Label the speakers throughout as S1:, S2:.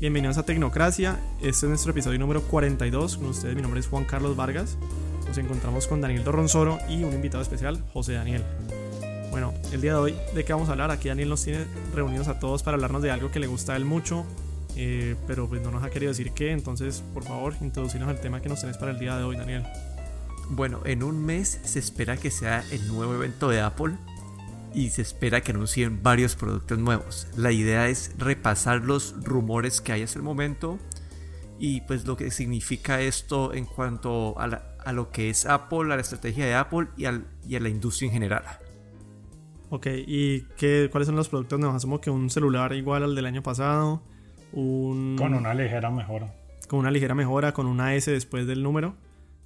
S1: Bienvenidos a Tecnocracia. Este es nuestro episodio número 42. Con ustedes, mi nombre es Juan Carlos Vargas. Nos encontramos con Daniel Dorronzoro y un invitado especial, José Daniel. Bueno, el día de hoy, ¿de qué vamos a hablar? Aquí Daniel nos tiene reunidos a todos para hablarnos de algo que le gusta a él mucho, eh, pero pues no nos ha querido decir qué. Entonces, por favor, introducirnos al tema que nos tenés para el día de hoy, Daniel.
S2: Bueno, en un mes se espera que sea el nuevo evento de Apple y se espera que anuncien varios productos nuevos. La idea es repasar los rumores que hay hasta el momento y pues lo que significa esto en cuanto a, lo que es Apple, a la estrategia de Apple y, a la industria en general.
S1: Ok, ¿y qué, cuáles son los productos nuevos? Asumo que un celular igual al del año pasado, un...
S3: Con una ligera mejora.
S1: Con una ligera mejora, con una S después del número.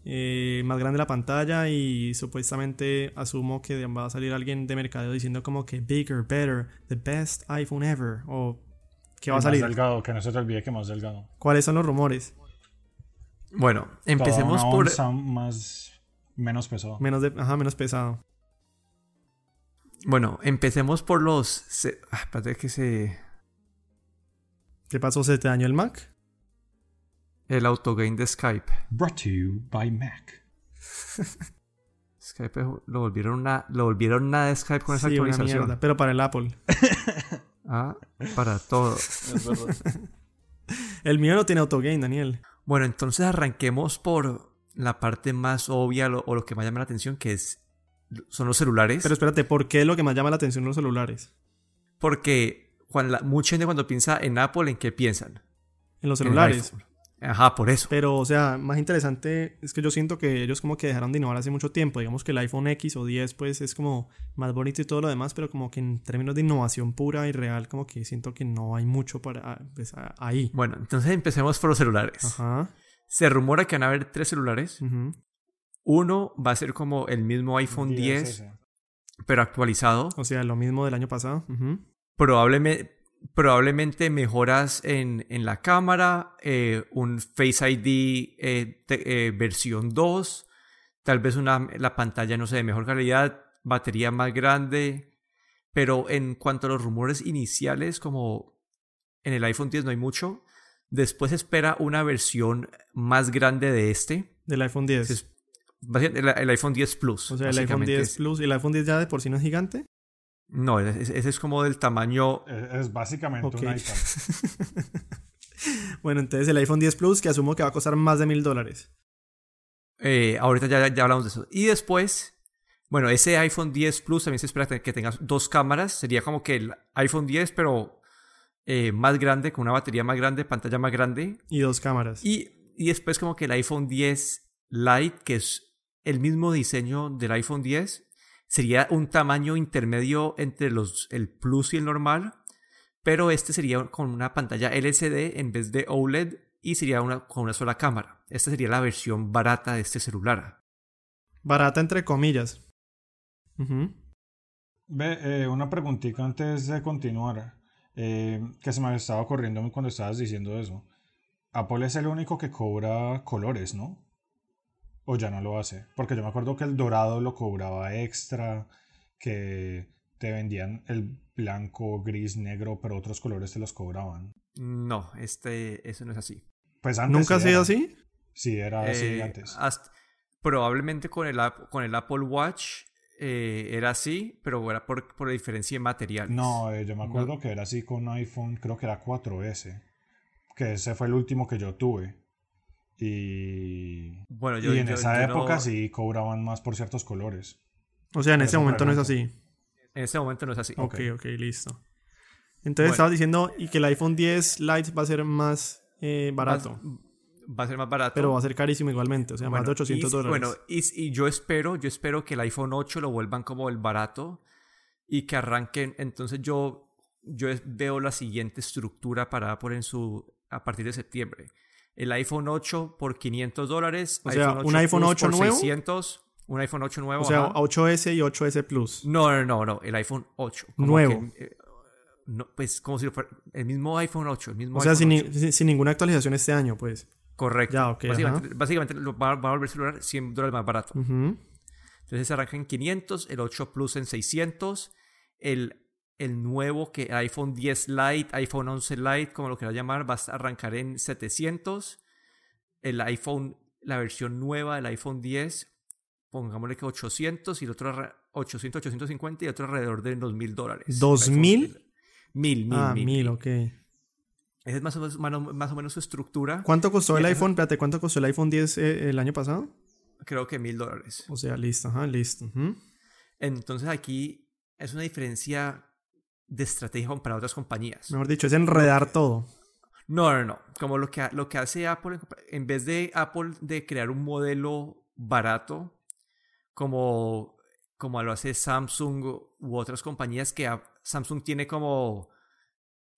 S1: Eh, más grande la pantalla y supuestamente asumo que va a salir alguien de mercadeo diciendo como que bigger, better, the best iPhone ever o que va a salir.
S3: Más delgado, que no se te olvide que más delgado.
S1: ¿Cuáles son los rumores?
S2: Bueno, empecemos por
S3: más menos pesado.
S1: Menos de, ajá, menos pesado.
S2: Bueno, empecemos por los ah, espérate que se
S1: ¿Qué pasó? ¿Se te dañó el Mac?
S2: El autogame de Skype.
S3: Brought to you by Mac.
S2: Skype lo volvieron una, lo volvieron nada de Skype con esa actualización.
S1: pero para el Apple.
S2: ah, para todo.
S1: el mío no tiene autogame, Daniel.
S2: Bueno, entonces arranquemos por la parte más obvia o lo que más llama la atención, que es son los celulares.
S1: Pero espérate, ¿por qué lo que más llama la atención los celulares?
S2: Porque cuando mucha gente cuando piensa en Apple, ¿en qué piensan?
S1: En los celulares.
S2: Ajá, por eso.
S1: Pero, o sea, más interesante es que yo siento que ellos como que dejaron de innovar hace mucho tiempo. Digamos que el iPhone X o 10 pues es como más bonito y todo lo demás, pero como que en términos de innovación pura y real como que siento que no hay mucho para pues, ahí.
S2: Bueno, entonces empecemos por los celulares. Ajá. Se rumora que van a haber tres celulares. Uno va a ser como el mismo iPhone 10, pero actualizado.
S1: O sea, lo mismo del año pasado.
S2: Probablemente probablemente mejoras en, la cámara, eh, un Face ID eh, eh, versión 2, tal vez una, la pantalla no sé de mejor calidad, batería más grande, pero en cuanto a los rumores iniciales, como en el iPhone 10 no hay mucho, después espera una versión más grande de este.
S1: Del iPhone 10.
S2: el, iPhone 10 Plus.
S1: O sea, el iPhone 10 Plus. ¿Y el iPhone 10 ya de por sí no es gigante?
S2: No, ese, es como del tamaño.
S3: Es, básicamente un iPhone.
S1: bueno, entonces el iPhone 10 Plus, que asumo que va a costar más de mil dólares.
S2: Eh, ahorita ya, ya hablamos de eso. Y después, bueno, ese iPhone 10 Plus también se espera que tenga dos cámaras. Sería como que el iPhone 10, pero eh, más grande, con una batería más grande, pantalla más grande.
S1: Y dos cámaras.
S2: Y, y después como que el iPhone 10 Lite, que es el mismo diseño del iPhone 10, sería un tamaño intermedio entre los, el Plus y el normal, pero este sería con una pantalla LCD en vez de OLED y sería una, con una sola cámara. Esta sería la versión barata de este celular.
S1: Barata entre comillas.
S3: Ve, eh, una preguntita antes de continuar, eh, que se me estaba ocurriendo cuando estabas diciendo eso. Apple es el único que cobra colores, ¿no? O ya no lo hace. Porque yo me acuerdo que el dorado lo cobraba extra, que te vendían el blanco, gris, negro, pero otros colores te los cobraban.
S2: No, este, eso no es así.
S1: Pues antes ¿Nunca ha sido así?
S3: Sí, era así eh, antes.
S2: probablemente con el, con el Apple Watch eh, era así, pero era por, por diferencia de materiales.
S3: No, eh, yo me acuerdo que era así con iPhone, creo que era 4S, que ese fue el último que yo tuve. Y, bueno, yo, y en esa época sí cobraban más por ciertos colores.
S1: O sea, en ese momento no es así.
S2: En ese momento no es así.
S1: Ok, ok, listo. Entonces estabas diciendo y que el iPhone 10 Lite va a ser más eh, barato.
S2: Va, a ser más barato.
S1: Pero va a ser carísimo igualmente, o sea, más de 800 dólares.
S2: Bueno, y, yo espero, yo espero que el iPhone 8 lo vuelvan como el barato y que arranquen. Entonces yo, yo veo la siguiente estructura para poner en su a partir de septiembre el iPhone 8 por 500 dólares.
S1: O sea, un iPhone 8
S2: por
S1: nuevo.
S2: 600, un iPhone 8 nuevo.
S1: O sea, 8S y 8S Plus.
S2: No, no, no, no, el iPhone 8.
S1: Nuevo.
S2: Eh, no, pues como si fuera el mismo iPhone 8. El mismo
S1: o sea, sin, ninguna actualización este año, pues.
S2: Correcto.
S1: Ya, ok.
S2: Básicamente, básicamente va, a volver celular 100 dólares más barato. Entonces se arranca en 500, el 8 Plus en 600, el el nuevo que iPhone 10 Lite, iPhone 11 Lite, como lo quiera llamar, va a arrancar en 700. El iPhone, la versión nueva del iPhone 10, pongámosle que 800 y el otro 800, 850 y otro alrededor de los mil dólares.
S1: ¿Dos mil?
S2: Mil, mil,
S1: ah,
S2: mil,
S1: mil, ok.
S2: Esa es más o, menos, más o menos su estructura.
S1: ¿Cuánto costó el iPhone? Espérate, ¿cuánto costó el iPhone 10 eh, el año pasado?
S2: Creo que mil dólares.
S1: O sea, listo, ajá, listo.
S2: Entonces aquí es una diferencia de estrategia para otras compañías.
S1: Mejor dicho, es enredar todo.
S2: No, no, no. Como lo que, lo que hace Apple, en vez de Apple de crear un modelo barato, como, como lo hace Samsung u otras compañías que Samsung tiene como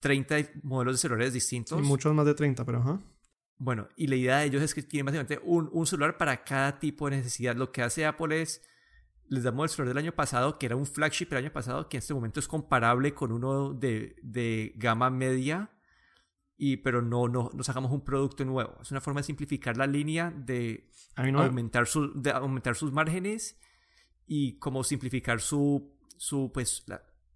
S2: 30 modelos de celulares distintos.
S1: muchos más de 30, pero ajá.
S2: Bueno, y la idea de ellos es que tienen básicamente un, un celular para cada tipo de necesidad. Lo que hace Apple es les damos el celular del año pasado, que era un flagship el año pasado, que en este momento es comparable con uno de, de gama media, y, pero no, no, no sacamos un producto nuevo. Es una forma de simplificar la línea, de, aumentar, su, de aumentar sus márgenes y como simplificar su, su pues,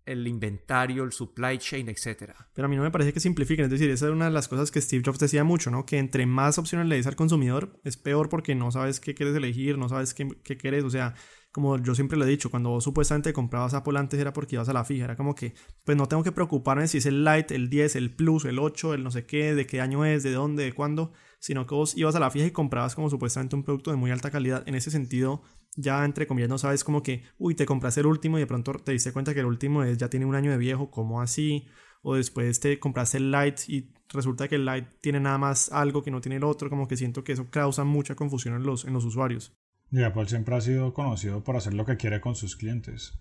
S2: el inventario, el supply chain, etc.
S1: Pero a mí no me parece que simplifiquen, es decir, esa es una de las cosas que Steve Jobs decía mucho, ¿no? Que entre más opciones le des al consumidor, es peor porque no sabes qué quieres elegir, no sabes qué, qué quieres, o sea, como yo siempre lo he dicho, cuando vos supuestamente comprabas Apple antes era porque ibas a la fija, era como que, pues no tengo que preocuparme si es el Lite, el 10, el Plus, el 8, el no sé qué, de qué año es, de dónde, de cuándo, sino que vos ibas a la fija y comprabas como supuestamente un producto de muy alta calidad. En ese sentido, ya entre comillas no sabes como que, uy, te compras el último y de pronto te diste cuenta que el último es, ya tiene un año de viejo, ¿cómo así? O después te compraste el Lite y resulta que el Lite tiene nada más algo que no tiene el otro, como que siento que eso causa mucha confusión en los, en los usuarios.
S3: Y Apple siempre ha sido conocido por hacer lo que quiere con sus clientes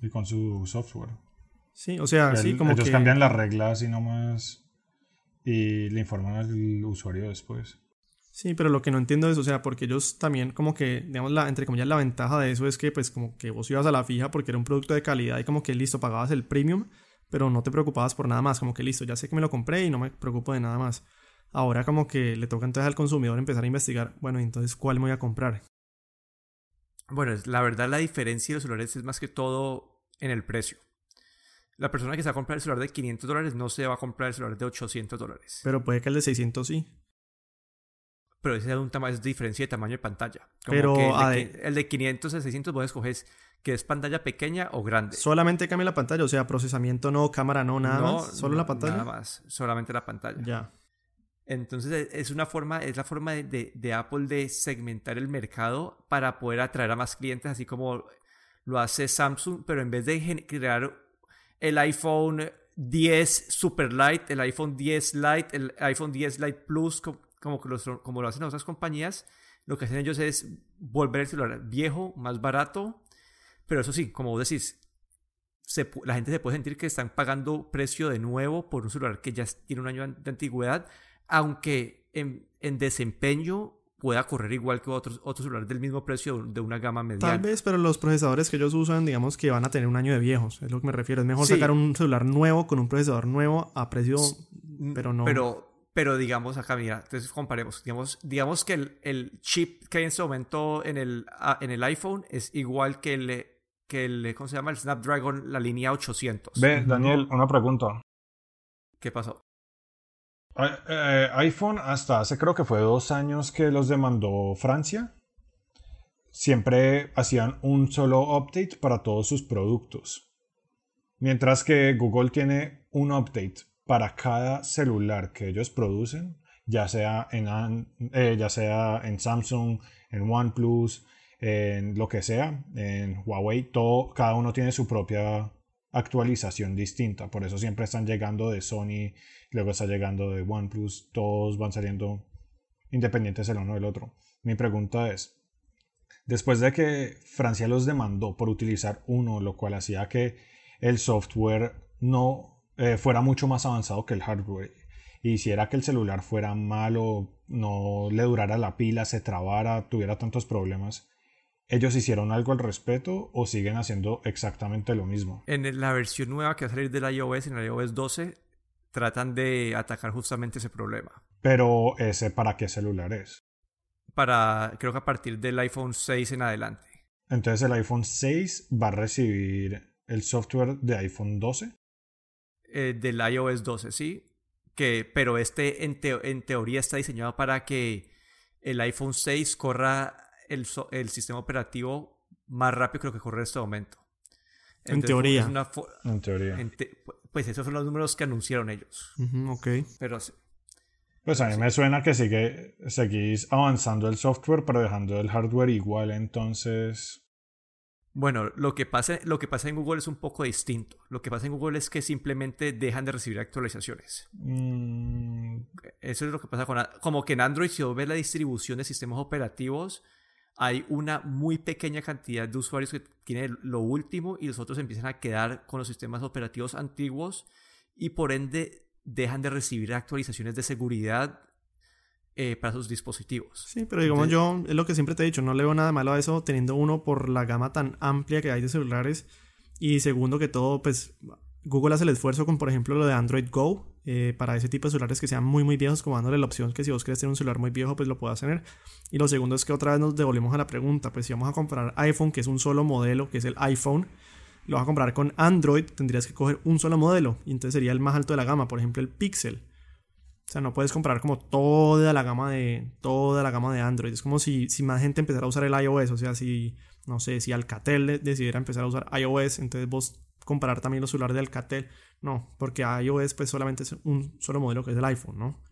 S3: y con su software.
S1: Sí, o sea, sí, como
S3: ellos cambian las reglas y nomás y le informan al usuario después.
S1: Sí, pero lo que no entiendo es, o sea, porque ellos también como que, digamos, la, entre comillas, la ventaja de eso es que pues como que vos ibas a la fija porque era un producto de calidad y como que listo, pagabas el premium, pero no te preocupabas por nada más, como que listo, ya sé que me lo compré y no me preocupo de nada más. Ahora como que le toca entonces al consumidor empezar a investigar, bueno, entonces ¿cuál me voy a comprar?
S2: Bueno, la verdad la diferencia de los celulares es más que todo en el precio. La persona que se va a comprar el celular de 500 dólares no se va a comprar el celular de 800 dólares.
S1: Pero puede que el de 600 sí.
S2: Pero ese es un tamaño, es diferencia de tamaño de pantalla.
S1: Pero
S2: el de, el de 500 a 600 vos escoges que es pantalla pequeña o grande.
S1: Solamente cambia la pantalla, o sea, procesamiento no, cámara no, nada más. Solo la pantalla.
S2: Nada más, solamente la pantalla.
S1: Ya.
S2: Entonces e, es una forma, es la forma de, Apple de segmentar el mercado para poder atraer a más clientes, así como lo hace Samsung, pero en vez de crear el iPhone 10 Super Light, el iPhone 10 Lite, el iPhone 10 Lite Plus, como, como, lo hacen otras compañías, lo que hacen ellos es volver el celular viejo, más barato, pero eso sí, como vos decís, la gente se puede sentir que están pagando precio de nuevo por un celular que ya tiene un año de antigüedad, aunque en, desempeño pueda correr igual que otros, otros celulares del mismo precio de una gama mediana.
S1: Tal vez, pero los procesadores que ellos usan, digamos que van a tener un año de viejos, es lo que me refiero. Es mejor sacar un celular nuevo con un procesador nuevo a precio, pero no...
S2: Pero, pero digamos acá, mira, entonces comparemos. Digamos, digamos que el, el chip que hay en este momento en el, en el iPhone es igual que el, que el, ¿cómo se llama? El Snapdragon, la línea 800.
S3: Ve, Daniel, una pregunta.
S2: ¿Qué pasó?
S3: Eh, iPhone hasta hace creo que fue dos años que los demandó Francia. Siempre hacían un solo update para todos sus productos. Mientras que Google tiene un update para cada celular que ellos producen, ya sea en, eh, en Samsung, en OnePlus, en lo que sea, en Huawei, todo, cada uno tiene su propia actualización distinta. Por eso siempre están llegando de Sony, luego está llegando de OnePlus, todos van saliendo independientes el uno del otro. Mi pregunta es, después de que Francia los demandó por utilizar uno, lo cual hacía que el software no eh, fuera mucho más avanzado que el hardware, hiciera que el celular fuera malo, no le durara la pila, se trabara, tuviera tantos problemas, ¿Ellos hicieron algo al respecto o siguen haciendo exactamente lo mismo?
S2: En la versión nueva que va a salir del iOS, en el iOS 12, tratan de atacar justamente ese problema.
S3: Pero ese para qué celular es?
S2: Para, creo que a partir del iPhone 6 en adelante.
S3: Entonces el iPhone 6 va a recibir el software de iPhone 12.
S2: Eh, del iOS 12, sí. Que, pero este en, en, teoría está diseñado para que el iPhone 6 corra el, el sistema operativo más rápido que lo que corre en este momento.
S1: en teoría.
S3: en teoría.
S2: pues esos son los números que anunciaron ellos.
S1: ok.
S2: Pero
S3: Pues a mí me suena que sigue, seguís avanzando el software pero dejando el hardware igual, entonces
S2: bueno, lo que, pasa, lo que pasa en Google es un poco distinto. Lo que pasa en Google es que simplemente dejan de recibir actualizaciones.
S3: Mm.
S2: Eso es lo que pasa con... Como que en Android, si vos ves la distribución de sistemas operativos, hay una muy pequeña cantidad de usuarios que tienen lo último y los otros empiezan a quedar con los sistemas operativos antiguos y por ende dejan de recibir actualizaciones de seguridad eh, para sus dispositivos.
S1: Sí, pero digamos yo, es lo que siempre te he dicho, no le veo nada malo a eso teniendo uno por la gama tan amplia que hay de celulares y segundo que todo, pues Google hace el esfuerzo con por ejemplo lo de Android Go eh, para ese tipo de celulares que sean muy muy viejos como dándole la opción que si vos querés tener un celular muy viejo pues lo puedas tener y lo segundo es que otra vez nos devolvemos a la pregunta pues si vamos a comprar iPhone que es un solo modelo que es el iPhone lo vas a comprar con Android tendrías que coger un solo modelo y entonces sería el más alto de la gama por ejemplo el Pixel o sea, no puedes comprar como toda la gama de toda la gama de Android. Es como si, si más gente empezara a usar el iOS. O sea, si, no sé, si Alcatel decidiera empezar a usar iOS, entonces vos comprar también los celulares de Alcatel. No, porque iOS pues solamente es un solo modelo que es el iPhone, ¿no?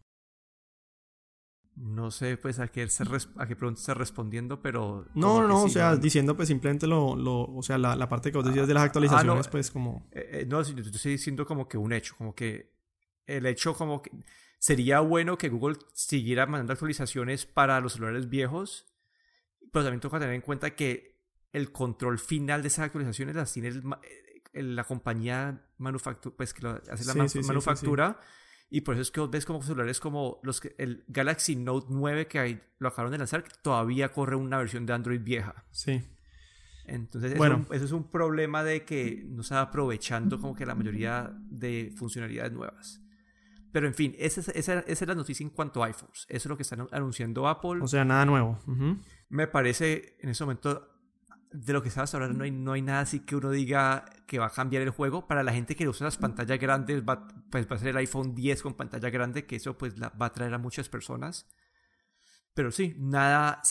S2: No sé, pues a qué, a qué pregunta está respondiendo, pero...
S1: No, no, no, o sea, diciendo pues simplemente lo, lo o sea, la, la, parte que vos decías de las ah, actualizaciones, pues como...
S2: Eh, eh, no, yo estoy diciendo como que un hecho, como que el hecho como que Sería bueno que Google siguiera mandando actualizaciones para los celulares viejos, pero también que tener en cuenta que el control final de esas actualizaciones las tiene la compañía manufactura, pues que hace la manufactura. y por eso es que vos ves como celulares como los que, el Galaxy Note 9 que hay, lo acabaron de lanzar, que todavía corre una versión de Android vieja.
S1: Sí.
S2: Entonces, bueno. eso, eso, es un problema de que no se está aprovechando como que la mayoría de funcionalidades nuevas. Pero en fin, esa, esa, esa, es la noticia en cuanto a iPhones. Eso es lo que están anunciando Apple.
S1: O sea, nada nuevo.
S2: Me parece, en ese momento, de lo que estabas hablando, no hay, no hay nada así que uno diga que va a cambiar el juego. Para la gente que usa las pantallas grandes, va, pues va a ser el iPhone 10 con pantalla grande, que eso pues va a atraer a muchas personas. Pero sí, nada,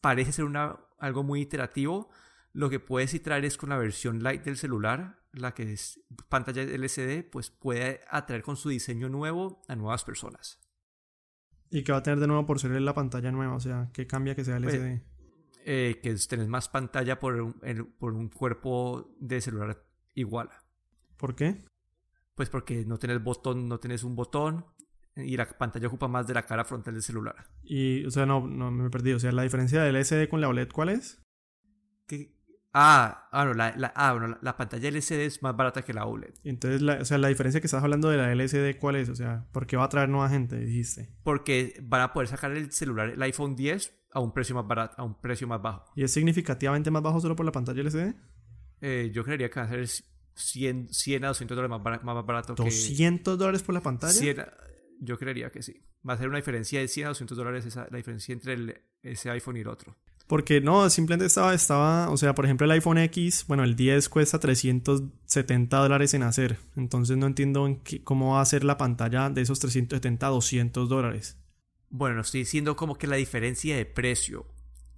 S2: parece ser una, algo muy iterativo. Lo que puede sí traer es con la versión light del celular, la que es pantalla LCD, pues puede atraer con su diseño nuevo a nuevas personas.
S1: ¿Y qué va a tener de nuevo por ser la pantalla nueva? O sea, ¿qué cambia que sea LCD?
S2: Pues, eh, que tenés más pantalla por un, por un cuerpo de celular igual.
S1: ¿Por qué?
S2: Pues porque no tenés botón, no tenés un botón y la pantalla ocupa más de la cara frontal del celular.
S1: Y, o sea, no, no me perdí. O sea, la diferencia del LCD con la OLED, ¿cuál es?
S2: Que Ah, ah, no, la, la, ah, la, pantalla LCD es más barata que la OLED.
S1: Entonces, la, o sea, la diferencia que estás hablando de la LCD, ¿cuál es? O sea, ¿por qué va a traer nueva gente, dijiste?
S2: Porque van a poder sacar el celular, el iPhone 10, a un precio más barato, a un precio más bajo.
S1: ¿Y es significativamente más bajo solo por la pantalla LCD?
S2: Eh, yo creería que va a ser 100, 100 a 200 dólares más, más barato
S1: que... ¿200 dólares por la pantalla?
S2: yo creería que sí. Va a ser una diferencia de 100 a 200 dólares esa, la diferencia entre el, ese iPhone y el otro.
S1: Porque no, simplemente estaba, estaba, o sea, por ejemplo el iPhone X, bueno, el 10 cuesta 370 dólares en hacer. Entonces no entiendo cómo va a ser la pantalla de esos 370 a 200 dólares.
S2: Bueno, estoy diciendo como que la diferencia de precio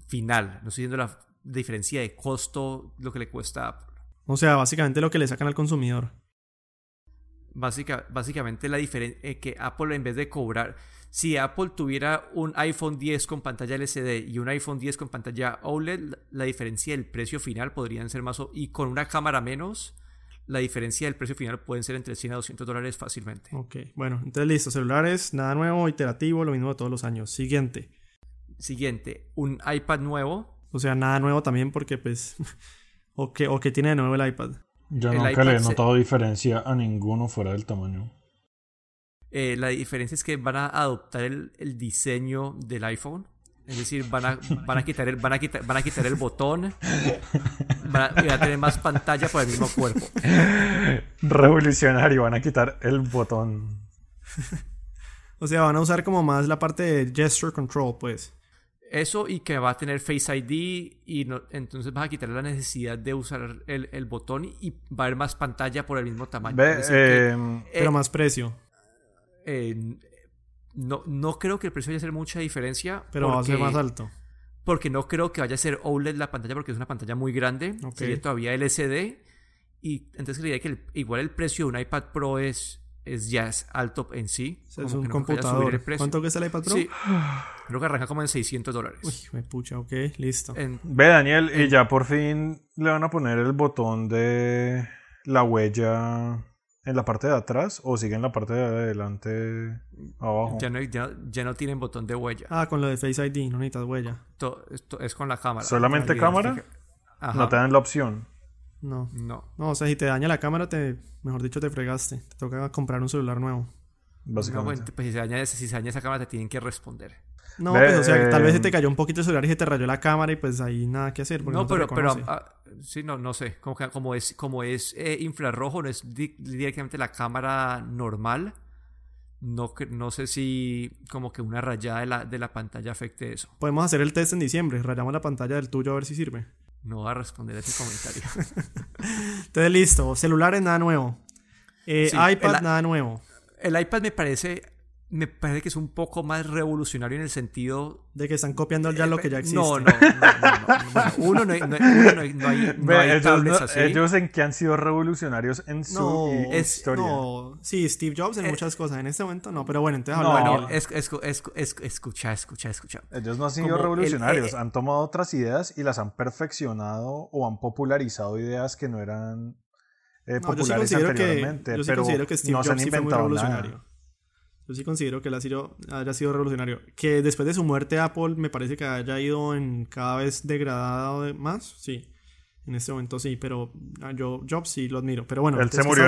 S2: final, no estoy diciendo la diferencia de costo, lo que le cuesta a Apple.
S1: O sea, básicamente lo que le sacan al consumidor.
S2: básicamente la diferencia eh, que Apple en vez de cobrar si Apple tuviera un iPhone 10 con pantalla LCD y un iPhone 10 con pantalla OLED, la diferencia del precio final podrían ser más... Y con una cámara menos, la diferencia del precio final pueden ser entre 100 a 200 dólares fácilmente.
S1: Ok, bueno, entonces listo. Celulares, nada nuevo, iterativo, lo mismo de todos los años. Siguiente.
S2: Siguiente, un iPad nuevo.
S1: O sea, nada nuevo también porque pues... o, que, o que tiene de nuevo el iPad.
S3: Yo nunca le he notado diferencia a ninguno fuera del tamaño.
S2: Eh, la diferencia es que van a adoptar el, diseño del iPhone. Es decir, van a, van a, quitar, el, van a, quitar, van a quitar el botón. Van a, tener más pantalla por el mismo cuerpo.
S3: Revolucionario, van a quitar el botón.
S1: o sea, van a usar como más la parte de gesture control, pues.
S2: Eso y que va a tener Face ID y no- entonces vas a quitar la necesidad de usar el, el botón y va a haber más pantalla por el mismo tamaño. Que,
S3: eh,
S1: Pero
S2: eh,
S1: más precio.
S2: Eh, no, no creo que el precio vaya a hacer mucha diferencia.
S1: Pero va a ser
S2: porque-
S1: más alto.
S2: Porque no creo que vaya a ser OLED la pantalla porque es una pantalla muy grande.
S1: Ok.
S2: Sería todavía LCD. Y entonces creería que el- igual el precio de un iPad Pro es, es ya es alto en sí.
S1: O sea, es un
S2: no
S1: computador. ¿Cuánto cuesta el iPad Pro?
S2: Sí. Creo que arranca como en 600 dólares.
S1: Uy, me pucha, ok, listo.
S2: En-
S3: ve, Daniel, y ya por fin le van a poner el botón de la huella en la parte de atrás o sigue en la parte de adelante abajo.
S2: ya, no, ya, ya no tienen botón de huella.
S1: Ah, con lo de Face ID, no necesitas huella.
S2: To- esto es con la cámara.
S3: ¿Solamente
S2: Ya,
S3: cámara?
S2: Ajá.
S3: No te dan la opción.
S1: No.
S2: No.
S1: No, o sea, si te daña la cámara, te, mejor dicho, te fregaste. Te toca comprar un celular nuevo.
S2: No,
S3: Básicamente.
S2: bueno, pues si se, daña, si se daña esa cámara te tienen que responder.
S1: No,
S3: Ve,
S1: pues, o sea, tal vez se
S3: eh,
S1: te cayó un poquito el celular y se te rayó la cámara y pues ahí nada que hacer. porque
S2: No,
S1: no
S2: pero, pero
S1: reconoce.
S2: ah, sí, no, no sé. Como, que- como es, como es eh, infrarrojo, no es di- directamente la cámara normal. No, no sé si como que una rayada de la, de la pantalla afecte eso.
S1: Podemos hacer el test en diciembre. Rayamos la pantalla del tuyo a ver si sirve.
S2: No va a responder a ese comentario.
S1: Entonces, listo. Celulares, nada nuevo. Eh,
S2: Sí,
S1: iPad,
S2: el-
S1: nada nuevo.
S2: El iPad me parece, me parece que es un poco más revolucionario en el sentido
S1: De que están copiando ya lo que ya existe.
S2: No, no, no, no, no. Bueno, uno, no hay, no, hay- uno no hay, no hay, no
S3: Ve,
S2: hay
S3: ellos,
S2: tablets
S3: no-
S2: así.
S3: ellos en que han sido revolucionarios en su
S2: es-
S3: historia.
S1: no. Sí, Steve Jobs en
S2: Eh,
S1: muchas cosas. En este momento no, pero bueno, entonces
S3: No,
S2: Bueno, es, es, es, es- escucha, escucha, escucha.
S3: Ellos no han sido
S2: Como el-
S3: revolucionarios,
S2: eh,
S3: han tomado otras ideas y las han perfeccionado o han popularizado ideas que no eran eh,
S1: No, yo sí
S3: populares
S1: considero que, yo sí
S3: pero
S1: considero que Steve
S3: no
S1: Jobs sí fue muy revolucionario.
S3: nada.
S1: Yo sí considero que él ha sido, haya sido revolucionario. Que después de su muerte Apple me parece que haya ido en cada vez degradado de- más. Sí. En este momento sí, pero ah, yo Jobs sí lo admiro. Pero bueno,
S3: Él se,
S1: ¿qué
S3: murió,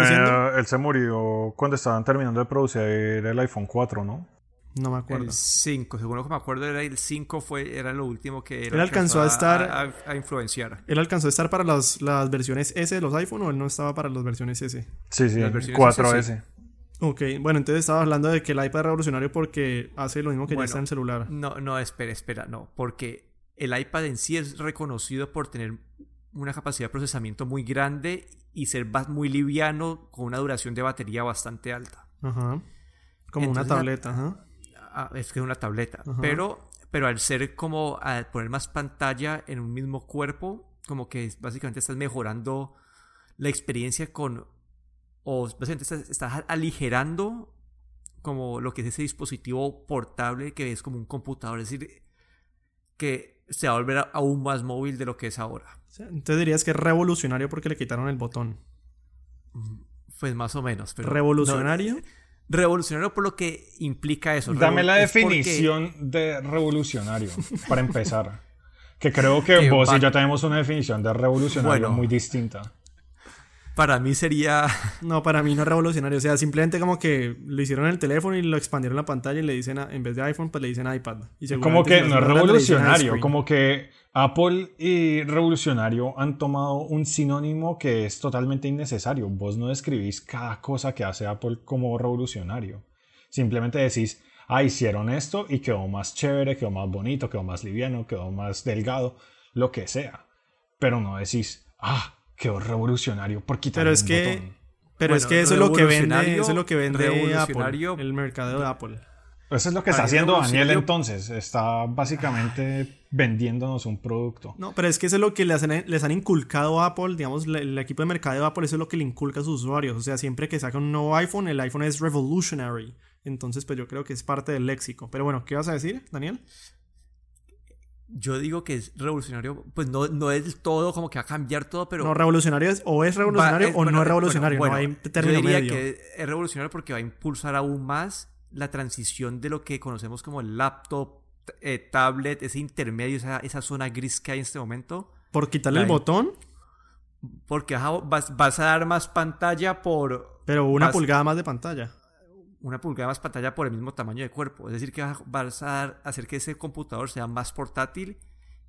S3: él se murió cuando estaban terminando de producir el iPhone 4, ¿no?
S1: No me acuerdo.
S2: El 5, según lo que me acuerdo, era el 5 fue, era lo último que era
S1: Él alcanzó a estar-
S2: a, a- a influenciar.
S1: ¿Él alcanzó a estar para las, las versiones S de los iPhone o él no estaba para las versiones S?
S3: Sí, sí,
S2: Las versiones
S3: 4S.
S2: S,
S1: Ok, bueno, entonces estaba hablando de que el iPad es revolucionario porque hace lo mismo que ya está en el celular.
S2: No, no, espera, espera, no, porque el iPad en sí es reconocido por tener una capacidad de procesamiento muy grande y ser muy liviano con una duración de batería bastante alta.
S1: Ajá. Como una
S2: Entonces,
S1: tableta, ajá.
S2: Es que es una tableta. Pero, pero al ser como al poner más pantalla en un mismo cuerpo, como que básicamente estás mejorando la experiencia con. O básicamente estás, estás aligerando como lo que es ese dispositivo portable que es como un computador. Es decir, que se va a volver aún más móvil de lo que es ahora.
S1: Entonces dirías que es revolucionario porque le quitaron el botón.
S2: Pues más o menos. Pero
S1: ¿Revolucionario?
S2: no, revolucionario por lo que implica eso.
S3: Dame la
S2: es porque-
S3: definición de revolucionario, para empezar. Que creo que vos y
S2: va-
S3: yo tenemos una definición de revolucionario
S2: Bueno.
S3: muy distinta.
S2: Para mí sería.
S1: No, para mí no es revolucionario. O sea, simplemente como que lo hicieron en el teléfono y lo expandieron la pantalla y le dicen, a- en vez de iPhone, pues le dicen iPad. Y
S3: Como que no es revolucionario, como que Apple y revolucionario han tomado un sinónimo que es totalmente innecesario. Vos no describís cada cosa que hace Apple como revolucionario. Simplemente decís, ah, hicieron esto y quedó más chévere, quedó más bonito, quedó más liviano, quedó más delgado, lo que sea. Pero no decís, ah, quedó revolucionario por quitar
S1: Pero
S3: un
S1: es que,
S3: botón.
S1: pero es que eso es lo que vende, eso es lo que vende
S2: revolucionario-
S1: Apple, el mercadeo de Apple.
S3: Eso es lo que está haciendo Daniel entonces. Está básicamente vendiéndonos un producto.
S1: No, pero es que eso es lo que les han, les han inculcado a Apple, digamos, le- el equipo de mercadeo de Apple, eso es lo que le inculca a sus usuarios. O sea, siempre que sacan un nuevo iPhone, el iPhone es revolutionary. Entonces, pues yo creo que es parte del léxico. Pero bueno, ¿qué vas a decir, Daniel?
S2: Yo digo que es revolucionario, pues no, no es todo como que va a cambiar todo, pero...
S1: no, revolucionario es o es revolucionario
S2: va- es-
S1: o
S2: bueno,
S1: no es revolucionario,
S2: bueno,
S1: no hay
S2: yo diría
S1: medio.
S2: que es revolucionario porque va a impulsar aún más la transición de lo que conocemos como el laptop, eh, tablet, ese intermedio, esa, esa zona gris que hay en este momento.
S1: Por quitarle el botón,
S2: Porque vas, vas a dar más pantalla por...
S1: pero una pulgada más de pantalla.
S2: Una pulgada más pantalla por el mismo tamaño de cuerpo. Es decir, que vas a- hacer que ese computador sea más portátil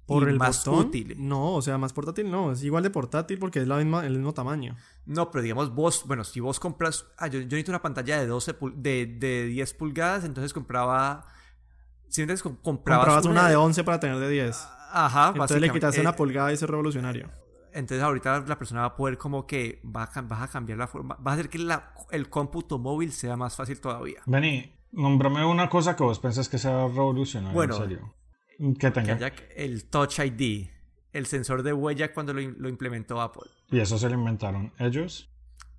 S1: Por
S2: y
S1: el
S2: más
S1: botón.
S2: útil.
S1: No, o sea, más portátil no, es igual de portátil porque es la misma, el mismo tamaño.
S2: No, pero digamos vos, bueno, si vos compras, ah, yo, yo necesito una pantalla de 12 pul- de, de 10 pulgadas, entonces compraba Si antes com- comprabas,
S1: Comprabas una de 11 para tener de 10.
S2: Ajá,
S1: Entonces le quitaste
S2: eh,
S1: una pulgada y es revolucionario.
S2: Entonces ahorita la persona va a poder como que va a, vas a cambiar la forma, va a hacer que la- el cómputo móvil sea más fácil todavía.
S3: Vení, nómbrame una cosa que vos pensás que sea revolucionaria,
S2: Bueno.
S3: en serio. Que tenga.
S2: Que haya el Touch ID, el sensor de huella cuando lo, lo implementó Apple.
S3: Y eso se lo inventaron ellos.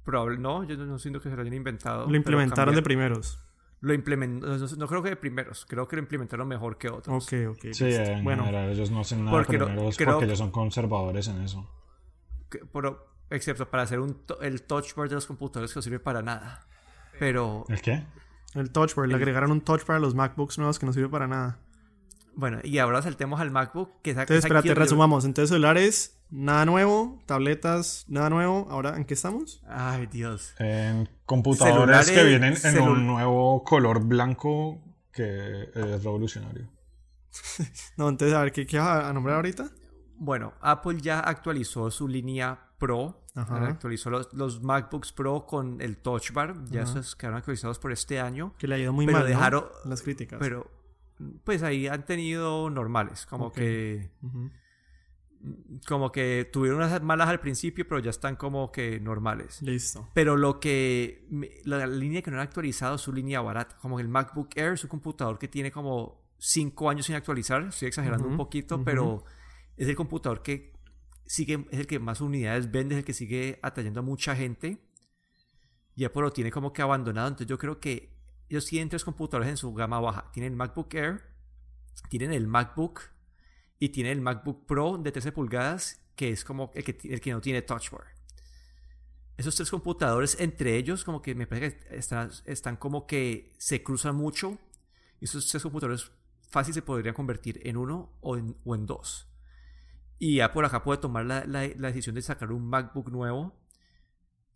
S2: Probable, no, yo no, no siento que se lo hayan inventado.
S1: Lo implementaron de primeros.
S2: Lo implementó, no, no creo que de primeros, creo que lo implementaron mejor que otros.
S1: Ok, ok.
S3: Sí, en
S1: bueno,
S3: general ellos no hacen nada
S2: Porque no-
S3: primeros
S2: creo-
S3: porque ellos son conservadores en eso.
S2: Que- pero- excepto para hacer un to- el touch bar de los computadores que no sirve para nada. Pero
S3: ¿El qué?
S1: el touch bar. Le agregaron un touch bar a los MacBooks nuevos que no sirve para nada.
S2: bueno, y ahora saltemos al MacBook. Que
S1: Entonces, espérate, resumamos. Entonces, celulares, nada nuevo. Tabletas, nada nuevo. Ahora, ¿en qué estamos?
S2: Ay, Dios.
S3: En computadores que vienen en un nuevo color blanco que es revolucionario.
S1: No, entonces, a ver, ¿qué, qué vas a nombrar ahorita?
S2: Bueno, Apple ya actualizó su línea Pro.
S1: Ajá.
S2: Actualizó los, los MacBooks Pro con el Touch Bar. Ya esos quedaron actualizados por este año.
S1: Que le ha ido muy
S2: Pero
S1: mal, ¿no?
S2: dejaron-
S1: Las críticas.
S2: Pero, pues ahí han tenido normales. Como que. Como que tuvieron unas malas al principio, pero ya están como que normales.
S1: Listo.
S2: Pero lo que. La línea que no han actualizado es su línea barata. Como el MacBook Air es un computador que tiene como 5 años sin actualizar. Estoy exagerando un poquito, pero es el computador que sigue. Es el que más unidades vende, es el que sigue atrayendo a mucha gente. Y Apple lo tiene como que abandonado. Entonces yo creo que ellos tienen tres computadores en su gama baja. Tienen el MacBook Air, tienen el MacBook y tienen el MacBook Pro de 13 pulgadas, que es como el que, el que no tiene Touch Bar esos tres computadores entre ellos como que me parece que están, como que se cruzan mucho y esos tres computadores fácil se podrían convertir en uno o en, o en dos y Apple acá puede tomar la, decisión de sacar un MacBook nuevo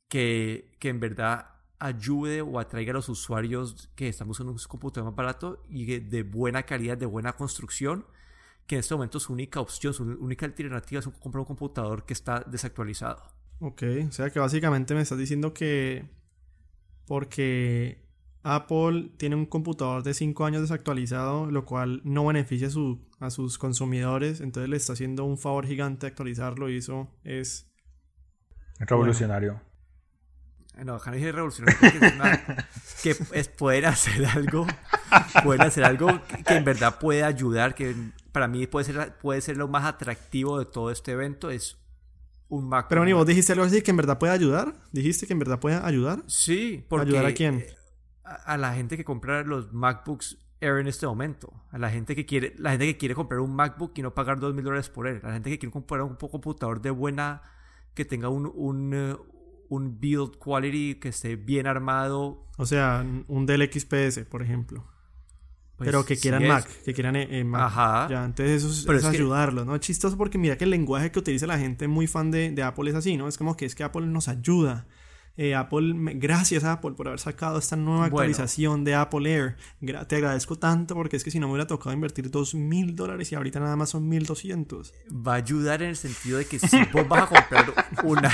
S2: que, que en verdad ayude o atraiga a los usuarios que están buscando un computador más barato y de buena calidad, de buena construcción que en este momento su única opción, su única alternativa es comprar un computador que está desactualizado.
S1: Ok, o sea que básicamente me estás diciendo que porque Apple tiene un computador de 5 años desactualizado, lo cual no beneficia su- a sus consumidores, entonces le está haciendo un favor gigante actualizarlo y eso es...
S3: Revolucionario.
S2: No, acá no dije revolucionario porque es una- que es poder hacer algo, poder hacer algo que, que en verdad puede ayudar, que para mí puede ser, puede ser lo más atractivo de todo este evento, es un Mac.
S1: Pero ni vos dijiste algo así que en verdad puede ayudar, dijiste que en verdad puede ayudar.
S2: Sí, porque
S1: ¿Ayudar a quién?
S2: A, a la gente que compra los MacBooks Air en este momento, a la gente que quiere, la gente que quiere comprar un MacBook y no pagar dos mil dólares por él, a la gente que quiere comprar un computador de buena, que tenga un, un, eh, un build quality, que esté bien armado,
S1: O sea, un Dell XPS, por ejemplo.
S2: Pues,
S1: pero que quieran. Mac, que quieran eh, eh, Mac.
S2: Ajá.
S1: Ya, entonces eso es,
S2: Pero
S1: es
S2: es que-
S1: ayudarlos, ¿no? Chistoso porque mira que el lenguaje que utiliza la gente muy fan de, de Apple es así, ¿no? Es como que es que Apple nos ayuda. Eh, Apple, me- gracias Apple por haber sacado esta nueva
S2: Bueno.
S1: actualización de Apple Air. Gra- te agradezco tanto porque es que si no me hubiera tocado invertir dos mil dólares y ahorita nada más son mil doscientos.
S2: va a ayudar en el sentido de que si vos vas a comprar una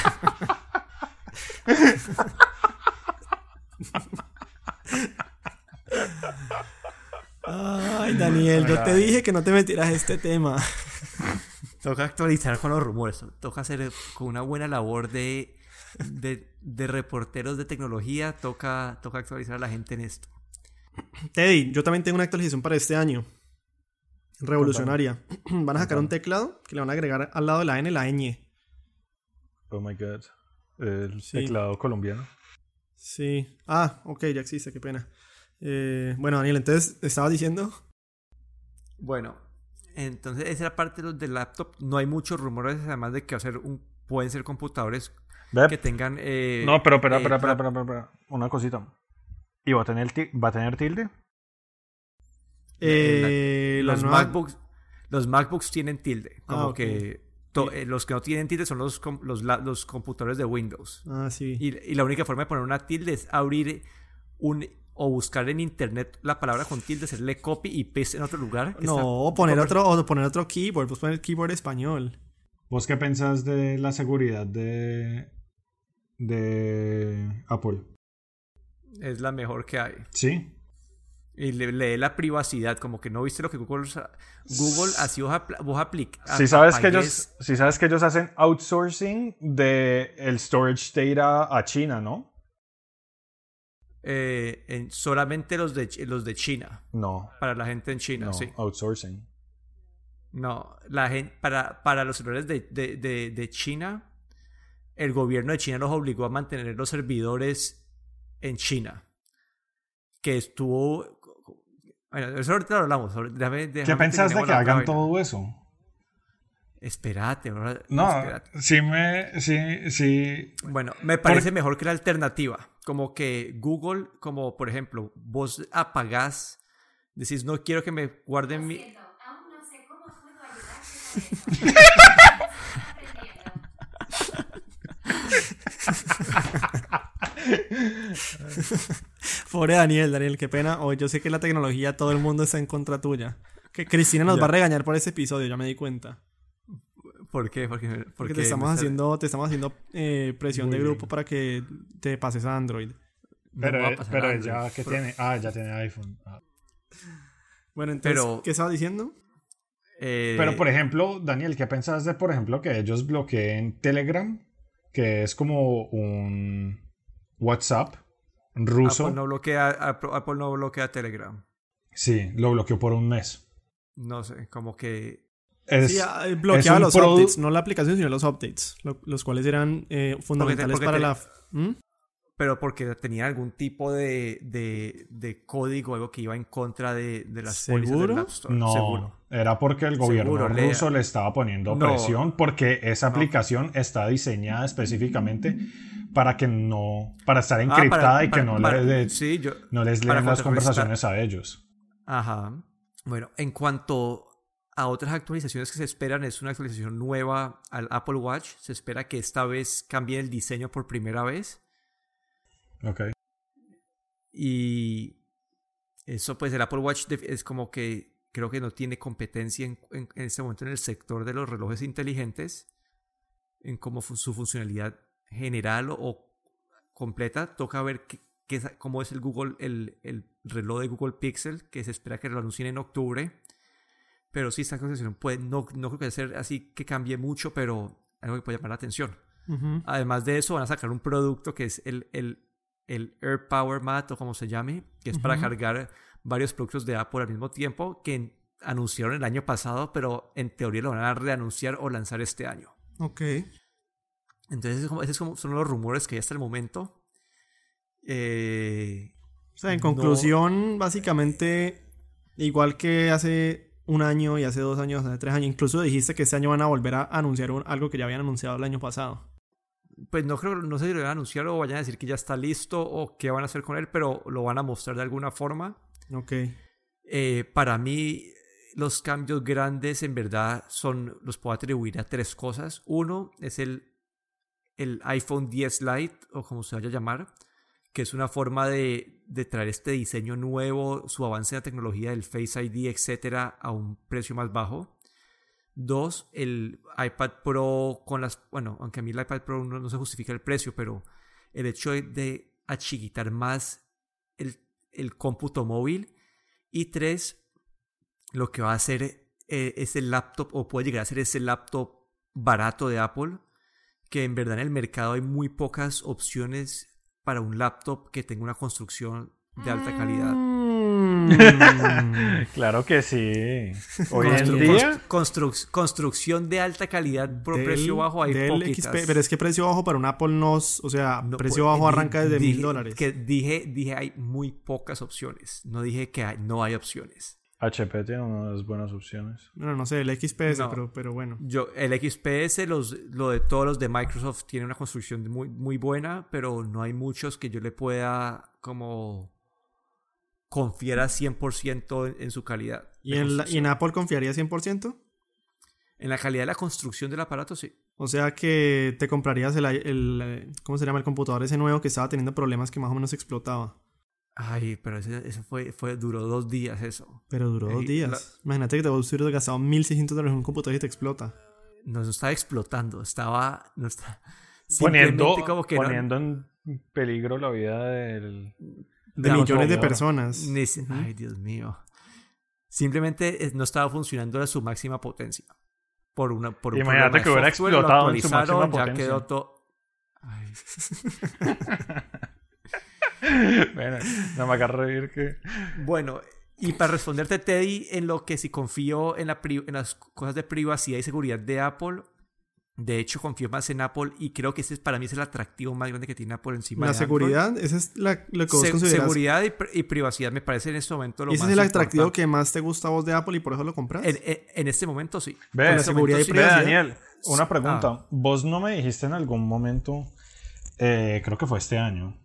S1: Ay, Daniel, yo te dije que no te metieras este tema.
S2: Toca actualizar con los rumores toca hacer con una buena labor de de, de reporteros de tecnología toca toca actualizar a la gente en esto
S1: Teddy, yo también tengo una actualización para este año. Revolucionaria. Van a sacar un teclado que le van a agregar al lado de la N la ñ.
S3: Oh my god. El
S1: Sí.
S3: teclado colombiano.
S1: Sí. Ah, ok, ya existe, qué pena. Eh, bueno, Daniel, entonces estabas diciendo.
S2: bueno entonces esa era parte de los de laptop no hay muchos rumores además de que va a ser un pueden ser computadores
S3: Ve,
S2: que tengan eh,
S3: No, pero espera,
S2: eh,
S3: espera, espera, espera. Una cosita. ¿Y va a tener, va a tener tilde?
S1: eh, la
S2: los
S1: nueva-
S2: MacBooks los MacBooks tienen tilde como
S1: Ah, ok.
S2: que to- eh, los que no tienen tilde son los los, los computadores de Windows
S1: Ah, sí.
S2: y, y la única forma de poner una tilde es abrir un o buscar en internet la palabra con tilde hacerle copy y paste en otro lugar
S1: no, o poner otro, o poner otro keyboard, pues poner el keyboard español.
S3: ¿Vos qué pensás de la seguridad de, de Apple?
S2: es la mejor que hay
S3: ¿Sí?
S2: Y le, lee la privacidad, como que no viste lo que Google, Google así vos, vos aplicas.
S3: Si sabes, que ellos, si sabes que ellos hacen outsourcing de el storage data a China, ¿no?
S2: Eh, en solamente los de, los de China.
S3: No.
S2: Para la gente en China,
S3: no,
S2: sí.
S3: Outsourcing.
S2: No, la gente, para, para los servidores de, de, de, de, China, el gobierno de China los obligó a mantener los servidores en China. Que estuvo. Bueno, eso ahorita lo hablamos. Déjame, déjame
S3: ¿Qué pensás de que hagan todo eso?
S2: Espérate,
S3: No,
S2: espérate.
S3: sí me. Sí, sí.
S2: Bueno, me parece Por... mejor que la alternativa. Como que Google, como por ejemplo, vos apagás, decís, no quiero que me guarden mi.
S4: Aún no sé cómo puedo ayudarte
S1: Pobre Daniel, Daniel, qué pena. Hoy yo sé que la tecnología, todo el mundo está en contra tuya. Que Cristina nos ya. va a regañar por ese episodio, ya me di cuenta.
S2: ¿Por qué? Porque, porque,
S1: porque te estamos haciendo, te estamos haciendo eh, presión Muy de grupo bien. para que te pases a Android.
S3: Pero, no pero Android. ya que tiene, ah, ya tiene iPhone. Ah.
S1: Bueno, entonces, pero, ¿qué estaba diciendo?
S3: Eh, pero por ejemplo, Daniel, ¿qué pensás de, por ejemplo, que ellos bloqueen Telegram? Que es como un WhatsApp ruso.
S2: Apple no bloquea, Apple, Apple no bloquea Telegram.
S3: Sí, lo bloqueó por un mes.
S2: No sé, como que
S1: es, sí, bloqueaba los updates, no la aplicación, sino los updates, lo, los cuales eran eh, fundamentales
S2: porque te, porque
S1: para
S2: te,
S1: la... ¿Mm?
S2: Pero porque tenía algún tipo de, de, de, código, algo que iba en contra de, de las pólizas del App Store.
S3: No,
S2: Seguro.
S3: era porque el gobierno
S2: Seguro,
S3: ruso
S2: lea.
S3: le estaba poniendo
S2: No.
S3: presión, porque esa aplicación está diseñada específicamente para que no, para estar
S2: Ah,
S3: encriptada
S2: para-
S3: y que
S2: para-
S3: no,
S2: para-
S3: le,
S2: sí, yo-
S3: no les leen las conversaciones a ellos.
S2: Ajá. Bueno, en cuanto a otras actualizaciones que se esperan, es una actualización nueva al Apple Watch. Se espera que esta vez cambie el diseño por primera vez.
S3: Ok.
S2: Y eso, pues, el Apple Watch es como que creo que no tiene competencia en, en- en este momento en el sector de los relojes inteligentes, en como fu- su funcionalidad general o, o completa. Toca ver qué, cómo es el Google, el, el reloj de Google Pixel, que se espera que lo anuncien en octubre. Pero sí, esta actualización puede, no, no creo que sea así que cambie mucho, pero algo que puede llamar la atención. Además de eso, van a sacar un producto que es el, el, el Air Power Mat o como se llame, que es para cargar varios productos de Apple al mismo tiempo que anunciaron el año pasado, pero en teoría lo van a reanunciar o lanzar este año.
S1: Ok.
S2: Entonces, esos son los rumores que hay hasta el momento. Eh,
S1: O sea, en
S2: No.
S1: conclusión, básicamente, igual que hace un año y hace dos años, hace tres años, incluso dijiste que este año van a volver a anunciar un- algo que ya habían anunciado el año pasado.
S2: pues no creo, no sé si lo van a anunciar o vayan a decir que ya está listo o qué van a hacer con él, pero lo van a mostrar de alguna forma.
S1: Ok.
S2: Eh, para mí, los cambios grandes en verdad son, los puedo atribuir a tres cosas. Uno es el, el iPhone 10 Lite, o como se vaya a llamar, que es una forma de, de traer este diseño nuevo, su avance en la tecnología del Face ID, etcétera, a un precio más bajo. Dos, el iPad Pro con las. Bueno, aunque a mí el iPad Pro no, no se justifica el precio, pero el hecho de, de achiquitar más el, el cómputo móvil. Y tres, lo que va a hacer eh, es el laptop, o puede llegar a ser ese laptop barato de Apple, que en verdad en el mercado hay muy pocas opciones para un laptop que tenga una construcción de alta calidad.
S1: Mm.
S3: Claro que sí. Hoy en
S2: Constru-
S3: día,
S2: constru- constru- construcción de alta calidad por
S1: Del-
S2: precio bajo hay
S1: del
S2: poquitas.
S1: XP, pero es que precio bajo para un Apple no, es- o sea,
S2: No,
S1: precio
S2: pues,
S1: bajo
S2: di-
S1: arranca desde mil dólares.
S2: Que dije, dije hay muy pocas opciones. No dije que hay- no hay opciones.
S3: HP tiene unas buenas opciones.
S1: Bueno, no sé, el XPS,
S2: No.
S1: pero, pero bueno.
S2: Yo, el XPS, los, lo de todos los de Microsoft tiene una construcción muy, muy buena, pero no hay muchos que yo le pueda como confiar a 100% en, en su calidad.
S1: ¿Y en, la- ¿Y en Apple confiaría 100%?
S2: En la calidad de la construcción del aparato, sí.
S1: O sea que te comprarías el, el, eh, ¿cómo se llama? El computador ese nuevo que estaba teniendo problemas que más o menos explotaba.
S2: Ay, pero ese fue, fue, duró dos días eso.
S1: Pero duró dos
S2: Ey,
S1: días.
S2: la-
S1: Imagínate que te vas a haber gastado 1600 dólares en un computador y te explota.
S2: No, no estaba explotando, estaba... No está,
S3: Poniendo,
S2: simplemente como que no-
S3: poniendo en peligro la vida del...
S1: De millones de personas.
S2: Nece- Ay, Dios mío. Simplemente eh, no estaba funcionando a su máxima potencia. Por una por un
S3: Imagínate
S2: problema de
S3: que hubiera explotado en su máxima
S2: ya
S3: potencia.
S2: quedó todo. Ay,
S3: Bueno, no me hagas reír que.
S2: Bueno, y para responderte, Teddy, en lo que si confío en, la pri- en las cosas de privacidad y seguridad de Apple, de hecho confío más en Apple y creo que ese es, para mí es el atractivo más grande que tiene Apple encima
S1: La
S2: de
S1: seguridad, esa es la, lo que vos
S2: Android. Se-
S1: consideras.
S2: seguridad y, pri- y privacidad me parece en este momento lo
S1: Ese
S2: más
S1: es el atractivo
S2: importante.
S1: que más te gusta a vos de Apple y por eso lo compras.
S2: En, en- en este momento sí.
S3: Ve,
S2: En
S3: la
S2: este
S1: seguridad
S2: momento
S1: y.
S3: Ve,
S1: privacidad.
S3: Daniel, una pregunta.
S2: Ah.
S3: Vos no me dijiste en algún momento, eh, creo que fue este año,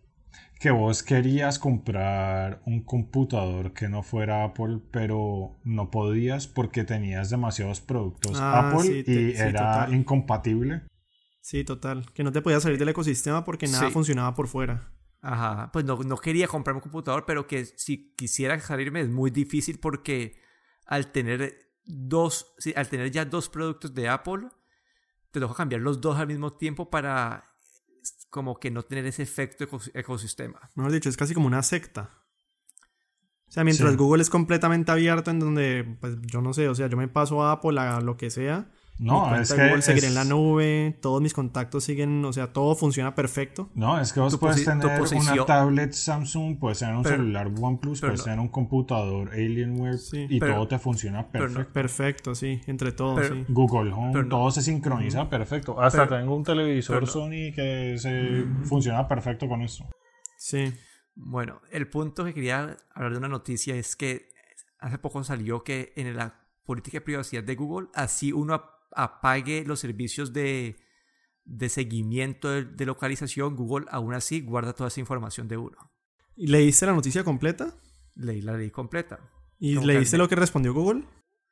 S3: que vos querías comprar un computador que no fuera Apple, pero no podías porque tenías demasiados productos
S1: Ah,
S3: Apple
S1: sí, te-
S3: y
S1: sí,
S3: era
S1: total.
S3: incompatible.
S1: Sí, total. Que no te podías salir del ecosistema porque nada
S2: Sí.
S1: funcionaba por fuera.
S2: Ajá, pues no, no quería comprarme un computador, pero que si quisiera salirme es muy difícil porque al tener dos, sí, al tener ya dos productos de Apple, te toca cambiar los dos al mismo tiempo para como que no tener ese efecto ecos- ecosistema.
S1: Mejor dicho, es casi como una secta. O sea, mientras
S3: Sí.
S1: Google es completamente abierto en donde, pues yo no sé, o sea, yo me paso a Apple, a lo que sea.
S3: No, es que
S1: Google seguirá en la nube, todos mis contactos siguen, o sea, todo funciona perfecto.
S3: No, es que vos
S2: Tu
S3: puedes tener una tablet Samsung, puedes tener un
S2: Pero-
S3: celular OnePlus, puedes
S2: no.
S3: tener un computador Alienware
S1: Sí.
S3: y
S2: Pero-
S3: todo te funciona
S2: no-
S3: perfecto.
S1: Perfecto, sí, entre todos,
S2: Pero-
S1: sí.
S3: Google Home,
S2: Pero no-
S3: todo se sincroniza perfecto. Hasta
S2: Pero-
S3: tengo un televisor. Sony que se funciona perfecto con esto.
S1: Sí.
S2: Bueno, el punto que quería hablar de una noticia es que hace poco salió que en la política de privacidad de Google, así uno apague los servicios de, de seguimiento de, de localización, Google aún así guarda toda esa información de uno.
S1: ¿Y leíste la noticia completa?
S2: Leí la ley completa.
S1: ¿Y leíste
S2: que-
S1: lo que respondió Google?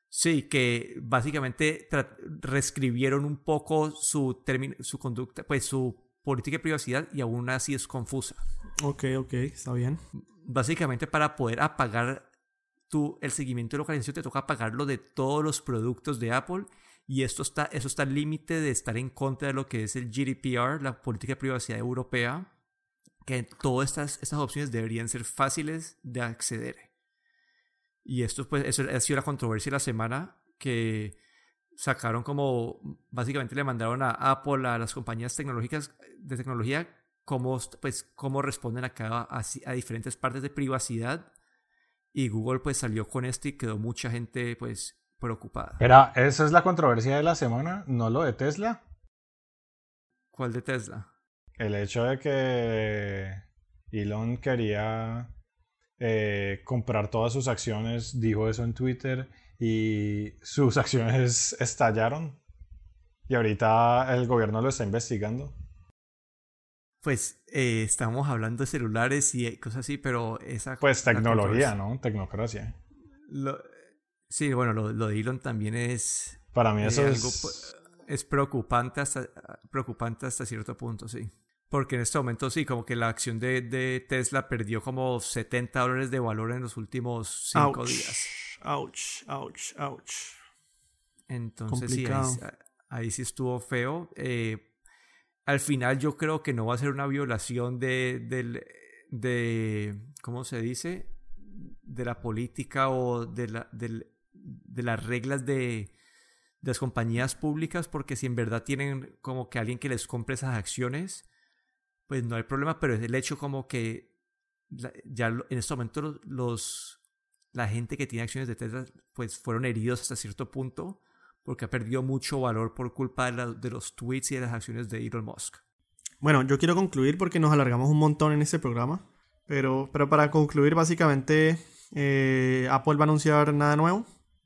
S2: Sí, que básicamente reescribieron un poco su, su conducta, pues su política de privacidad y aún así es confusa.
S1: Ok, ok, está bien.
S2: básicamente para poder apagar tu, el seguimiento de localización te toca apagarlo de todos los productos de Apple y esto está, eso está al límite de estar en contra de lo que es el GDPR, la política de privacidad europea, que todas estas, estas opciones deberían ser fáciles de acceder. Y esto pues eso ha sido la controversia la semana que sacaron como básicamente le mandaron a Apple a las compañías tecnológicas de tecnología cómo pues cómo responden a cada a, a diferentes partes de privacidad y Google pues salió con esto y quedó mucha gente pues preocupada.
S3: Espera, ¿esa es la controversia de la semana? ¿No lo de Tesla?
S2: ¿Cuál de Tesla?
S3: El hecho de que Elon quería eh, comprar todas sus acciones, dijo eso en Twitter y sus acciones estallaron. Y ahorita el gobierno lo está investigando.
S2: Pues eh, estamos hablando de celulares y cosas así, pero esa
S3: Pues tecnología, ¿no? Tecnocracia.
S2: Lo- sí, bueno, lo, lo de Elon también es
S3: Para mí
S2: Eh,
S3: eso es...
S2: es preocupante hasta, preocupante hasta cierto punto, sí. Porque en este momento sí, como que la acción de, de Tesla perdió como 70 dólares de valor en los últimos 5
S1: Ouch,
S2: días.
S1: ouch, ouch, ouch.
S2: Entonces sí, ahí,
S1: Complicado.
S2: ahí sí estuvo feo. Eh, al final yo creo que no va a ser una violación de, del- de ¿cómo se dice? De la política o de, la, del- de las reglas de, las compañías públicas, porque si en verdad tienen como que alguien que les compre esas acciones, pues no hay problema, pero es el hecho como que ya en este momento los, la gente que tiene acciones de Tesla pues fueron heridos hasta cierto punto porque ha perdido mucho valor por culpa de los tweets y de las acciones de Elon Musk.
S1: Bueno, yo quiero concluir porque nos alargamos un montón en este programa. Pero, pero para concluir, básicamente, eh, Apple va a anunciar nada nuevo.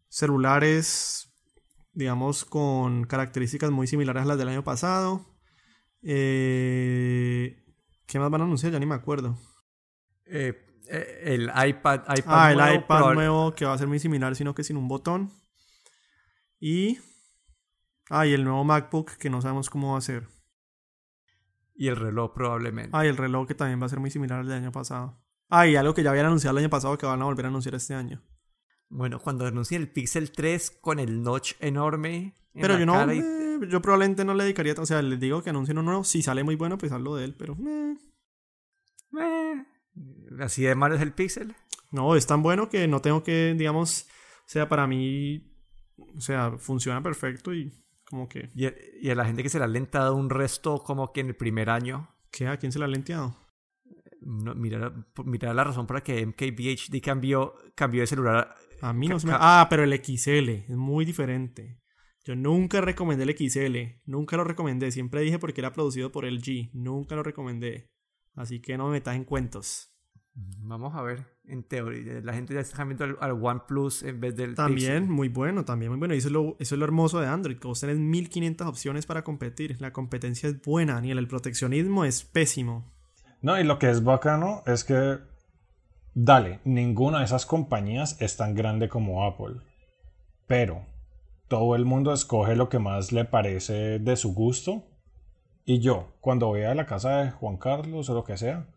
S1: Celulares, digamos, con características muy similares a las del año pasado. Eh, ¿Qué más van a anunciar? Ya ni me acuerdo.
S2: Eh, eh, el iPad, iPad
S1: Ah, el iPad nuevo que va a ser muy similar, sino que sin un botón. Y. Ah, y el nuevo MacBook que no sabemos cómo va a ser.
S2: y el reloj probablemente.
S1: Ah, y el reloj que también va a ser muy similar al del año pasado. Ah, y algo que ya habían anunciado el año pasado que van a volver a anunciar este año.
S2: Bueno, cuando anuncien el Pixel 3 con el notch enorme. en
S1: Pero
S2: la
S1: yo no,
S2: cara y-
S1: eh, yo probablemente no le dedicaría, o sea, les digo que anuncien uno nuevo, si sale muy bueno, pues hablo de él, pero eh,
S2: Eh, ¿Así de malo es el Pixel?
S1: No, es tan bueno que no tengo que, digamos, o sea, para mí, o sea, funciona perfecto y como que,
S2: Y, y a la gente que se le ha lentado un resto como que en el primer año.
S1: ¿qué? ¿A quién se la ha lenteado?
S2: No, mira, mira la razón por la que MKBHD cambió, cambió de celular.
S1: A mí no se me... Ah, pero el XL es muy diferente. Yo nunca recomendé el XL, nunca lo recomendé, siempre dije porque era producido por LG, nunca lo recomendé. Así que no me metas en cuentos.
S2: Vamos a ver, en teoría, la gente ya está cambiando al, al OnePlus en vez del
S1: También
S2: Pixel.
S1: muy bueno, también muy bueno. Y eso es, lo, eso es lo hermoso de Android, que vos tenés 1500 opciones para competir. La competencia es buena, Daniel. El proteccionismo es pésimo.
S3: No, y lo que es bacano es que, dale, ninguna de esas compañías es tan grande como Apple. Pero todo el mundo escoge lo que más le parece de su gusto. Y yo, cuando voy a la casa de Juan Carlos o lo que sea,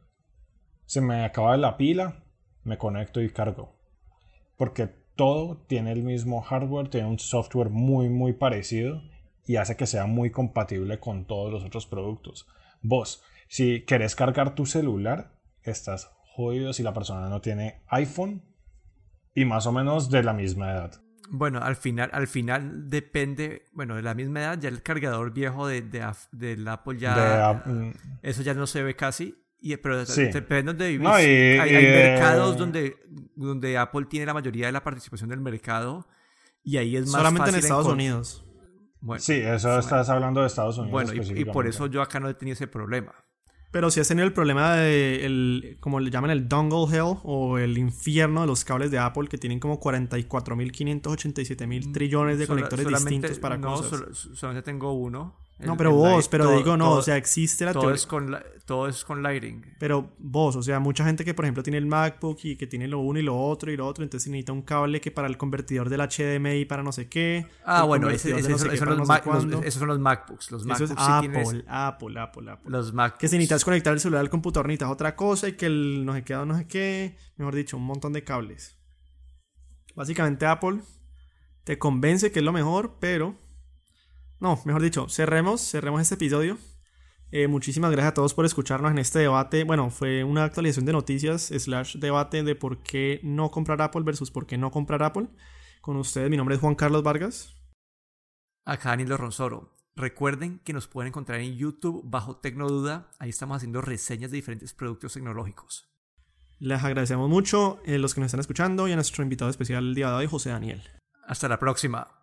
S3: se me acaba la pila, me conecto y cargo. Porque todo tiene el mismo hardware, tiene un software muy, muy parecido y hace que sea muy compatible con todos los otros productos. Vos, si querés cargar tu celular, estás jodido si la persona no tiene iPhone y más o menos de la misma edad.
S2: Bueno, al final, al final depende, bueno, de la misma edad, ya el cargador viejo de, de, af- del Apple ya,
S3: De, mm,
S2: eso ya no se ve casi, y, pero
S3: Sí.
S2: depende de donde vivís.
S3: No, y-
S2: hay,
S3: eh,
S2: mercados donde, donde Apple tiene la mayoría de la participación del mercado y ahí es más
S1: Solamente en Estados Unidos.
S2: Bueno,
S3: sí, eso estás hablando de Estados Unidos.
S2: bueno y- y, por eso yo acá no he tenido ese problema.
S1: Pero si has tenido el problema de, el, como le llaman el dongle hell o el infierno de los cables de Apple que tienen como 44.587 mil trillones de
S2: Sola-
S1: conectores distintos para
S2: no,
S1: cosas.
S2: sol- solamente tengo uno.
S1: No, pero vos, pero
S2: todo-
S1: digo no,
S2: todo-
S1: o sea, existe la
S2: todo
S1: teoría.
S2: es con la- todo es con Lighting.
S1: Pero vos, o sea, mucha gente que por ejemplo tiene el MacBook y que tiene lo uno y lo otro y lo otro, entonces necesita un cable que para el convertidor del HDMI para no sé qué.
S2: Ah, bueno, ese-
S1: convertidor
S2: ese-
S1: de no sé
S2: esos,
S1: qué para no
S2: los- son los MacBooks. Los
S1: Eso
S2: MacBooks
S1: es
S2: sí
S1: Apple,
S2: tienes-
S1: Apple, Apple, Apple.
S2: los MacBooks.
S1: Que si necesitas conectar el celular al computador necesitas otra cosa y que el no sé qué, no sé qué, mejor dicho, un montón de cables. Básicamente Apple te convence que es lo mejor, pero... No, mejor dicho, cerremos, cerremos este episodio. Eh, muchísimas gracias a todos por escucharnos en este debate. Bueno, fue una actualización de noticias slash debate de por qué no comprar Apple versus por qué no comprar Apple. Con ustedes, mi nombre es Juan Carlos Vargas.
S2: Acá Danilo Ronsoro. Recuerden que nos pueden encontrar en YouTube bajo Tecnoduda. Ahí estamos haciendo reseñas de diferentes productos tecnológicos.
S1: Les agradecemos mucho a los que nos están escuchando y a nuestro invitado especial el día de hoy, José Daniel.
S2: Hasta la próxima.